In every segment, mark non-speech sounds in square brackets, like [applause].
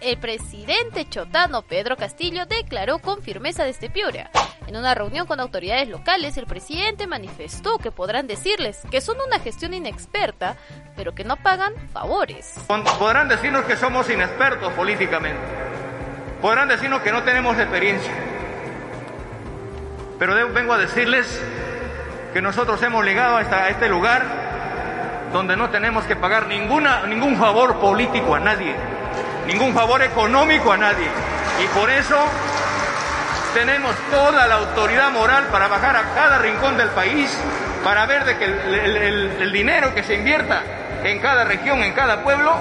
el presidente chotano Pedro Castillo declaró con firmeza desde Piura. En una reunión con autoridades locales, el presidente manifestó que podrán decirles que son una gestión inexperta, pero que no pagan favores. Podrán decirnos que somos inexpertos políticamente. Podrán decirnos que no tenemos experiencia. Pero vengo a decirles que nosotros hemos llegado a este lugar donde no tenemos que pagar ninguna, ningún favor político a nadie ningún favor económico a nadie. Y por eso tenemos toda la autoridad moral para bajar a cada rincón del país, para ver de que el, dinero que se invierta en cada región, en cada pueblo,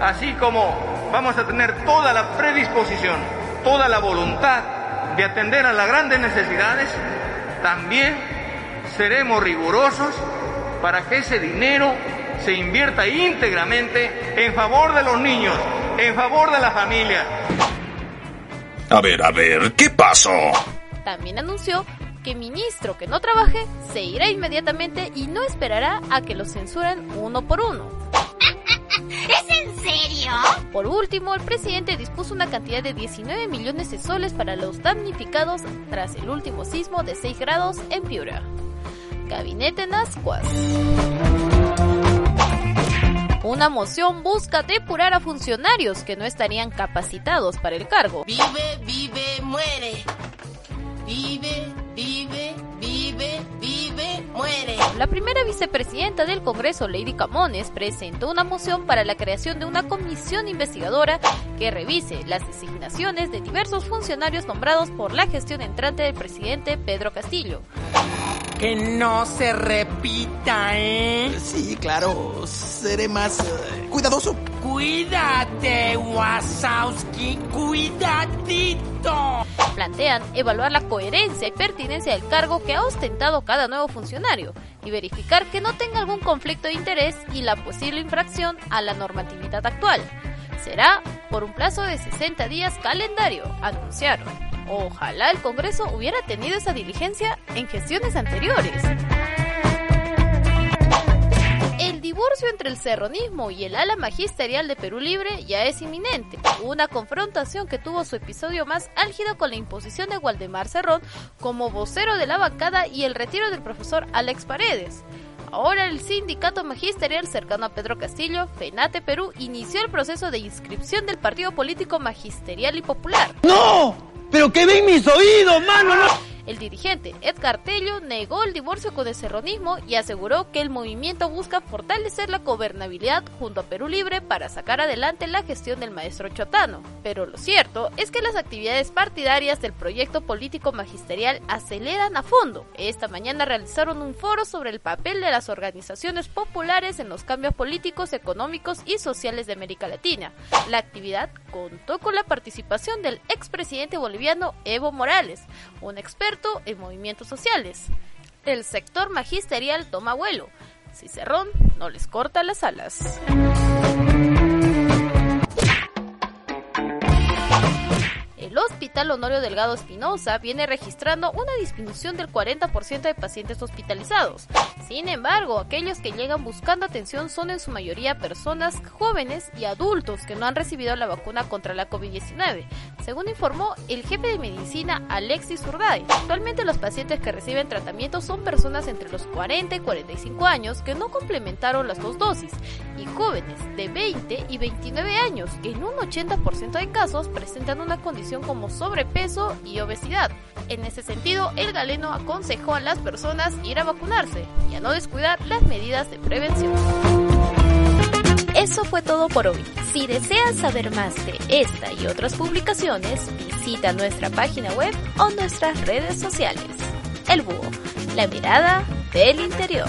así como vamos a tener toda la predisposición, toda la voluntad de atender a las grandes necesidades, también seremos rigurosos para que ese dinero se invierta íntegramente en favor de los niños, en favor de la familia. A ver, a ver, ¿qué pasó? También anunció que ministro que no trabaje se irá inmediatamente y no esperará a que lo censuren uno por uno. [laughs] ¿Es en serio? Por último, el presidente dispuso una cantidad de 19 millones de soles para los damnificados tras el último sismo de 6 grados en Piura. Gabinete Nascuas. Una moción busca depurar a funcionarios que no estarían capacitados para el cargo. Vive, vive, muere. Vive, vive, vive, vive, muere. La primera vicepresidenta del Congreso, Lady Camones, presentó una moción para la creación de una comisión investigadora que revise las designaciones de diversos funcionarios nombrados por la gestión entrante del presidente Pedro Castillo. Que no se repita, ¿eh? Sí, claro. Seré más eh, cuidadoso. Cuídate, Wasowski. Cuidadito. Plantean evaluar la coherencia y pertinencia del cargo que ha ostentado cada nuevo funcionario y verificar que no tenga algún conflicto de interés y la posible infracción a la normatividad actual. Será por un plazo de 60 días calendario, anunciaron. Ojalá el Congreso hubiera tenido esa diligencia en gestiones anteriores. El divorcio entre el serronismo y el ala magisterial de Perú Libre ya es inminente. Una confrontación que tuvo su episodio más álgido con la imposición de Waldemar Cerrón como vocero de la bancada y el retiro del profesor Alex Paredes. Ahora el sindicato magisterial cercano a Pedro Castillo, FENATE Perú, inició el proceso de inscripción del partido político magisterial y popular. ¡No! ¿Pero qué ven mis oídos, mano? El dirigente Edgar Tello negó el divorcio con el serronismo y aseguró que el movimiento busca fortalecer la gobernabilidad junto a Perú Libre para sacar adelante la gestión del maestro Chotano. Pero lo cierto es que las actividades partidarias del proyecto político magisterial aceleran a fondo. Esta mañana realizaron un foro sobre el papel de las organizaciones populares en los cambios políticos, económicos y sociales de América Latina. La actividad contó con la participación del expresidente boliviano Evo Morales, un experto en movimientos sociales. El sector magisterial toma vuelo. Cicerrón no les corta las alas. Hospital Honorio Delgado Espinosa viene registrando una disminución del 40% de pacientes hospitalizados. Sin embargo, aquellos que llegan buscando atención son en su mayoría personas jóvenes y adultos que no han recibido la vacuna contra la COVID-19, según informó el jefe de medicina Alexis Urday. Actualmente los pacientes que reciben tratamiento son personas entre los 40 y 45 años que no complementaron las dos dosis y jóvenes de 20 y 29 años que en un 80% de casos presentan una condición como sobrepeso y obesidad. En ese sentido, el galeno aconsejó a las personas ir a vacunarse y a no descuidar las medidas de prevención. Eso fue todo por hoy. Si deseas saber más de esta y otras publicaciones, visita nuestra página web o nuestras redes sociales. El Búho, la mirada del interior.